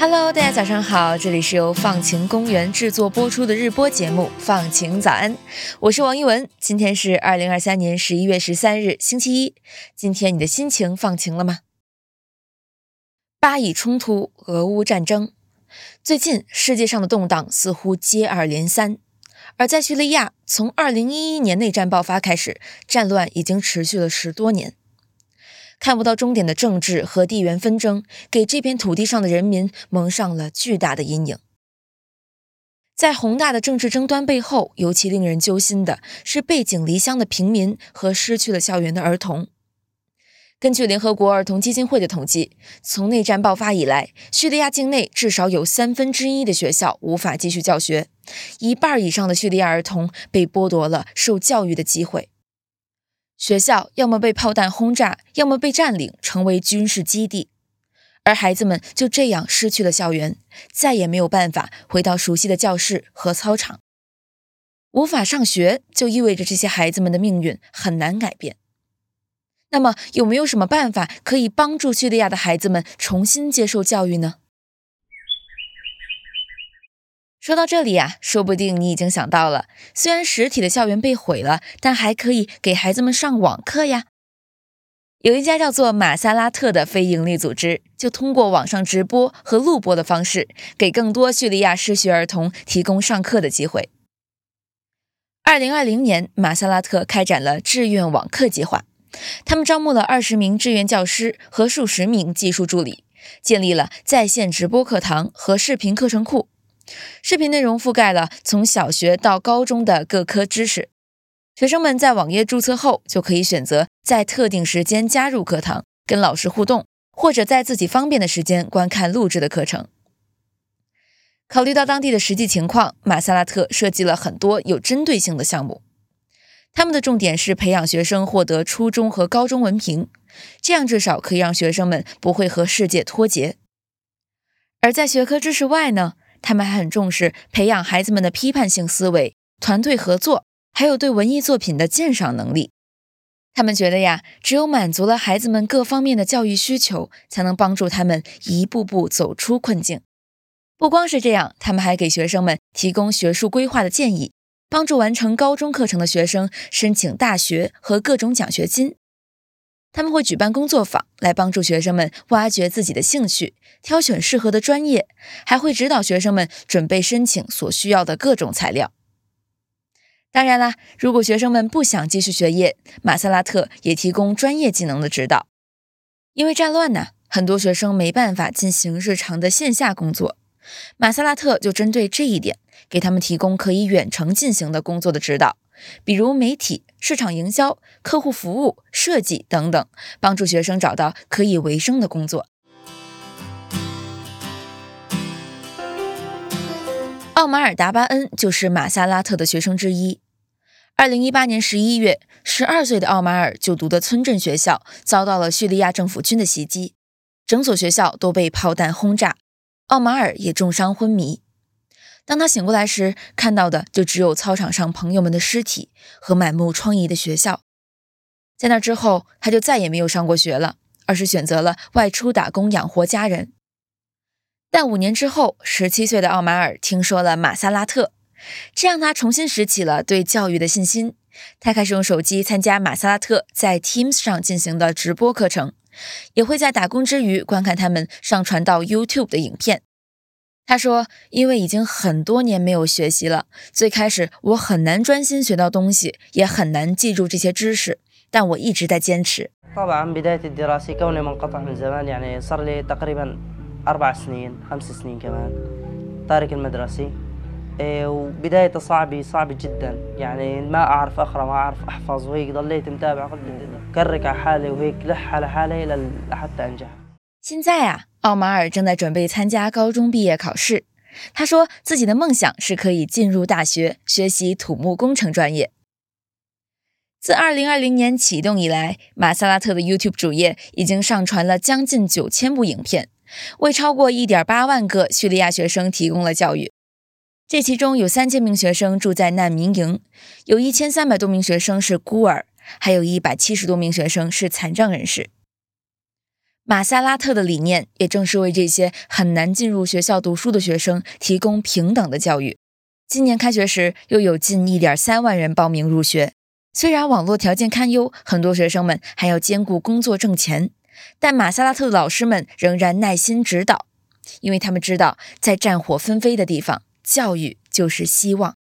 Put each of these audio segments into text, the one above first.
Hello，大家早上好，这里是由放晴公园制作播出的日播节目《放晴早安》，我是王一文。今天是二零二三年十一月十三日，星期一。今天你的心情放晴了吗？巴以冲突、俄乌战争，最近世界上的动荡似乎接二连三。而在叙利亚，从二零一一年内战爆发开始，战乱已经持续了十多年。看不到终点的政治和地缘纷争，给这片土地上的人民蒙上了巨大的阴影。在宏大的政治争端背后，尤其令人揪心的是背井离乡的平民和失去了校园的儿童。根据联合国儿童基金会的统计，从内战爆发以来，叙利亚境内至少有三分之一的学校无法继续教学，一半以上的叙利亚儿童被剥夺了受教育的机会。学校要么被炮弹轰炸，要么被占领，成为军事基地，而孩子们就这样失去了校园，再也没有办法回到熟悉的教室和操场。无法上学，就意味着这些孩子们的命运很难改变。那么，有没有什么办法可以帮助叙利亚的孩子们重新接受教育呢？说到这里呀，说不定你已经想到了，虽然实体的校园被毁了，但还可以给孩子们上网课呀。有一家叫做马萨拉特的非营利组织，就通过网上直播和录播的方式，给更多叙利亚失学儿童提供上课的机会。二零二零年，马萨拉特开展了志愿网课计划，他们招募了二十名志愿教师和数十名技术助理，建立了在线直播课堂和视频课程库。视频内容覆盖了从小学到高中的各科知识，学生们在网页注册后就可以选择在特定时间加入课堂，跟老师互动，或者在自己方便的时间观看录制的课程。考虑到当地的实际情况，马萨拉特设计了很多有针对性的项目。他们的重点是培养学生获得初中和高中文凭，这样至少可以让学生们不会和世界脱节。而在学科知识外呢？他们还很重视培养孩子们的批判性思维、团队合作，还有对文艺作品的鉴赏能力。他们觉得呀，只有满足了孩子们各方面的教育需求，才能帮助他们一步步走出困境。不光是这样，他们还给学生们提供学术规划的建议，帮助完成高中课程的学生申请大学和各种奖学金。他们会举办工作坊，来帮助学生们挖掘自己的兴趣，挑选适合的专业，还会指导学生们准备申请所需要的各种材料。当然啦，如果学生们不想继续学业，马萨拉特也提供专业技能的指导。因为战乱呢，很多学生没办法进行日常的线下工作，马萨拉特就针对这一点，给他们提供可以远程进行的工作的指导。比如媒体、市场营销、客户服务、设计等等，帮助学生找到可以为生的工作。奥马尔·达巴恩就是马萨拉特的学生之一。二零一八年十一月，十二岁的奥马尔就读的村镇学校遭到了叙利亚政府军的袭击，整所学校都被炮弹轰炸，奥马尔也重伤昏迷。当他醒过来时，看到的就只有操场上朋友们的尸体和满目疮痍的学校。在那之后，他就再也没有上过学了，而是选择了外出打工养活家人。但五年之后，十七岁的奥马尔听说了马萨拉特，这让他重新拾起了对教育的信心。他开始用手机参加马萨拉特在 Teams 上进行的直播课程，也会在打工之余观看他们上传到 YouTube 的影片。他说：“因为已经很多年没有学习了，最开始我很难专心学到东西，也很难记住这些知识。但我一直在坚持。” 现在啊，奥马尔正在准备参加高中毕业考试。他说自己的梦想是可以进入大学学习土木工程专业。自2020年启动以来，马萨拉特的 YouTube 主页已经上传了将近九千部影片，为超过1.8万个叙利亚学生提供了教育。这其中有三千名学生住在难民营，有一千三百多名学生是孤儿，还有一百七十多名学生是残障人士。马萨拉特的理念也正是为这些很难进入学校读书的学生提供平等的教育。今年开学时，又有近一点三万人报名入学。虽然网络条件堪忧，很多学生们还要兼顾工作挣钱，但马萨拉特的老师们仍然耐心指导，因为他们知道，在战火纷飞的地方，教育就是希望。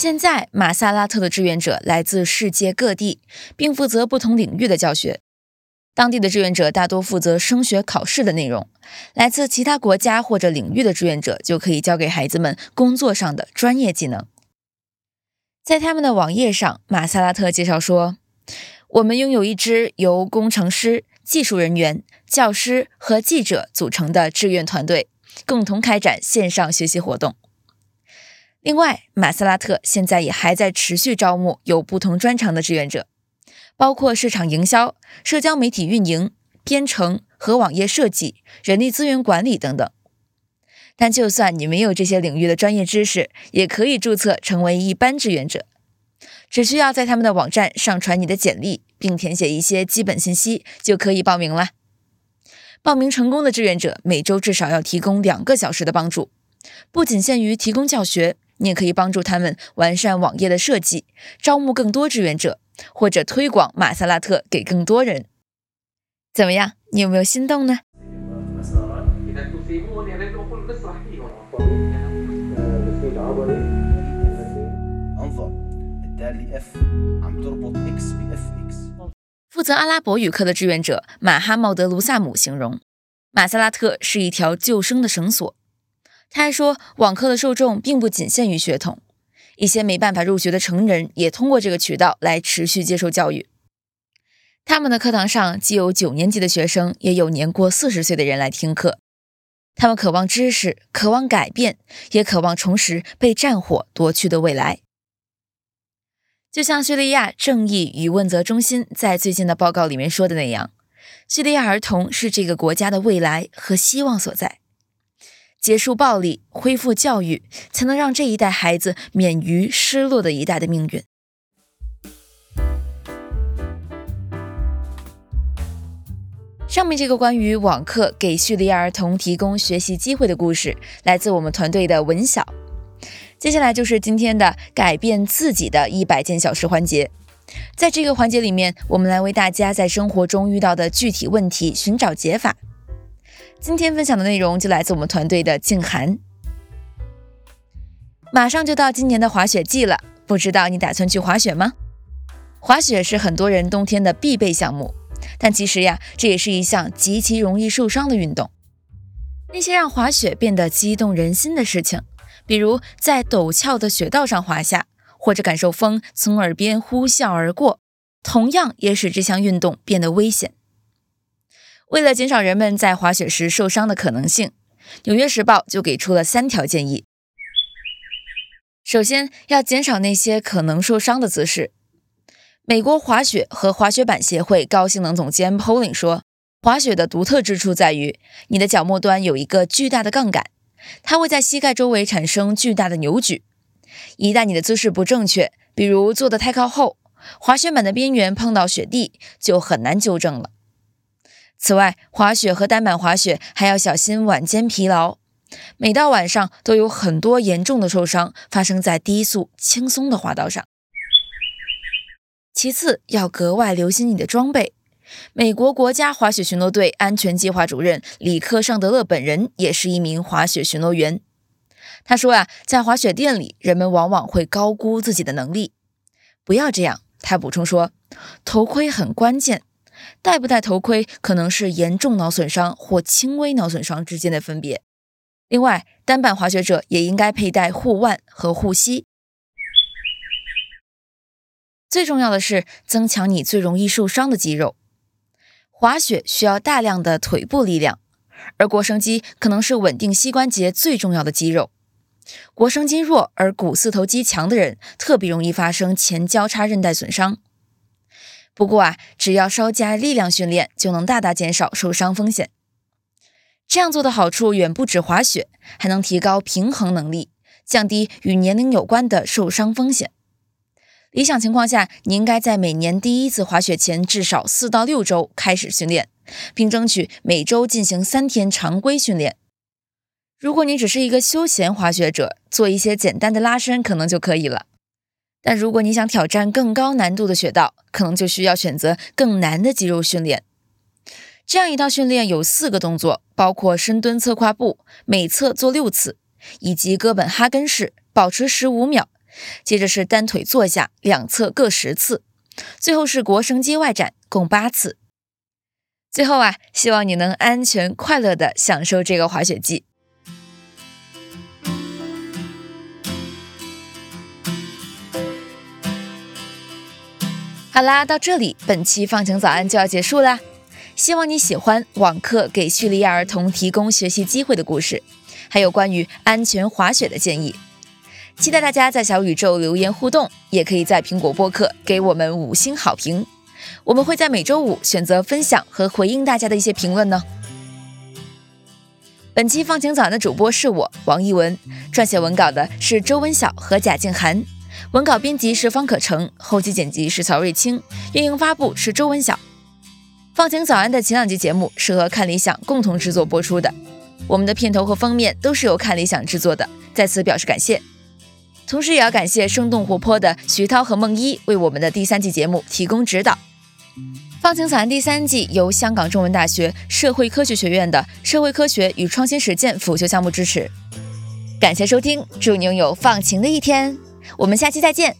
现在，马萨拉特的志愿者来自世界各地，并负责不同领域的教学。当地的志愿者大多负责升学考试的内容，来自其他国家或者领域的志愿者就可以教给孩子们工作上的专业技能。在他们的网页上，马萨拉特介绍说：“我们拥有一支由工程师、技术人员、教师和记者组成的志愿团队，共同开展线上学习活动。”另外，马斯拉特现在也还在持续招募有不同专长的志愿者，包括市场营销、社交媒体运营、编程和网页设计、人力资源管理等等。但就算你没有这些领域的专业知识，也可以注册成为一般志愿者，只需要在他们的网站上传你的简历，并填写一些基本信息，就可以报名了。报名成功的志愿者每周至少要提供两个小时的帮助，不仅限于提供教学。你也可以帮助他们完善网页的设计，招募更多志愿者，或者推广马萨拉特给更多人。怎么样？你有没有心动呢？负责阿拉伯语课的志愿者马哈茂德·卢萨姆形容，马萨拉特是一条救生的绳索。他还说，网课的受众并不仅限于学童，一些没办法入学的成人也通过这个渠道来持续接受教育。他们的课堂上既有九年级的学生，也有年过四十岁的人来听课。他们渴望知识，渴望改变，也渴望重拾被战火夺去的未来。就像叙利亚正义与问责中心在最近的报告里面说的那样，叙利亚儿童是这个国家的未来和希望所在。结束暴力，恢复教育，才能让这一代孩子免于失落的一代的命运。上面这个关于网课给叙利亚儿童提供学习机会的故事，来自我们团队的文晓。接下来就是今天的改变自己的一百件小事环节，在这个环节里面，我们来为大家在生活中遇到的具体问题寻找解法。今天分享的内容就来自我们团队的静涵。马上就到今年的滑雪季了，不知道你打算去滑雪吗？滑雪是很多人冬天的必备项目，但其实呀，这也是一项极其容易受伤的运动。那些让滑雪变得激动人心的事情，比如在陡峭的雪道上滑下，或者感受风从耳边呼啸而过，同样也使这项运动变得危险。为了减少人们在滑雪时受伤的可能性，《纽约时报》就给出了三条建议。首先，要减少那些可能受伤的姿势。美国滑雪和滑雪板协会高性能总监 Poling 说：“滑雪的独特之处在于，你的脚末端有一个巨大的杠杆，它会在膝盖周围产生巨大的扭矩。一旦你的姿势不正确，比如坐得太靠后，滑雪板的边缘碰到雪地，就很难纠正了。”此外，滑雪和单板滑雪还要小心晚间疲劳。每到晚上，都有很多严重的受伤发生在低速轻松的滑道上。其次，要格外留心你的装备。美国国家滑雪巡逻队安全计划主任里克尚德勒本人也是一名滑雪巡逻员。他说啊，在滑雪店里，人们往往会高估自己的能力。不要这样，他补充说，头盔很关键。戴不戴头盔可能是严重脑损伤或轻微脑损伤之间的分别。另外，单板滑雪者也应该佩戴护腕和护膝。最重要的是增强你最容易受伤的肌肉。滑雪需要大量的腿部力量，而腘绳肌可能是稳定膝关节最重要的肌肉。腘绳肌弱而股四头肌强的人，特别容易发生前交叉韧带损伤。不过啊，只要稍加力量训练，就能大大减少受伤风险。这样做的好处远不止滑雪，还能提高平衡能力，降低与年龄有关的受伤风险。理想情况下，你应该在每年第一次滑雪前至少四到六周开始训练，并争取每周进行三天常规训练。如果你只是一个休闲滑雪者，做一些简单的拉伸可能就可以了。但如果你想挑战更高难度的雪道，可能就需要选择更难的肌肉训练。这样一套训练有四个动作，包括深蹲侧跨步，每侧做六次，以及哥本哈根式，保持十五秒。接着是单腿坐下，两侧各十次。最后是腘绳肌外展，共八次。最后啊，希望你能安全快乐地享受这个滑雪季。好啦，到这里，本期放晴早安就要结束啦。希望你喜欢网课给叙利亚儿童提供学习机会的故事，还有关于安全滑雪的建议。期待大家在小宇宙留言互动，也可以在苹果播客给我们五星好评。我们会在每周五选择分享和回应大家的一些评论呢。本期放晴早安的主播是我王一文，撰写文稿的是周文晓和贾静涵。文稿编辑是方可成，后期剪辑是曹瑞清，运营发布是周文晓。放晴早安的前两集节目是和看理想共同制作播出的，我们的片头和封面都是由看理想制作的，在此表示感谢。同时也要感谢生动活泼的徐涛和梦一为我们的第三季节目提供指导。放晴早安第三季由香港中文大学社会科学学院的社会科学与创新实践辅修项目支持。感谢收听，祝你拥有放晴的一天。我们下期再见。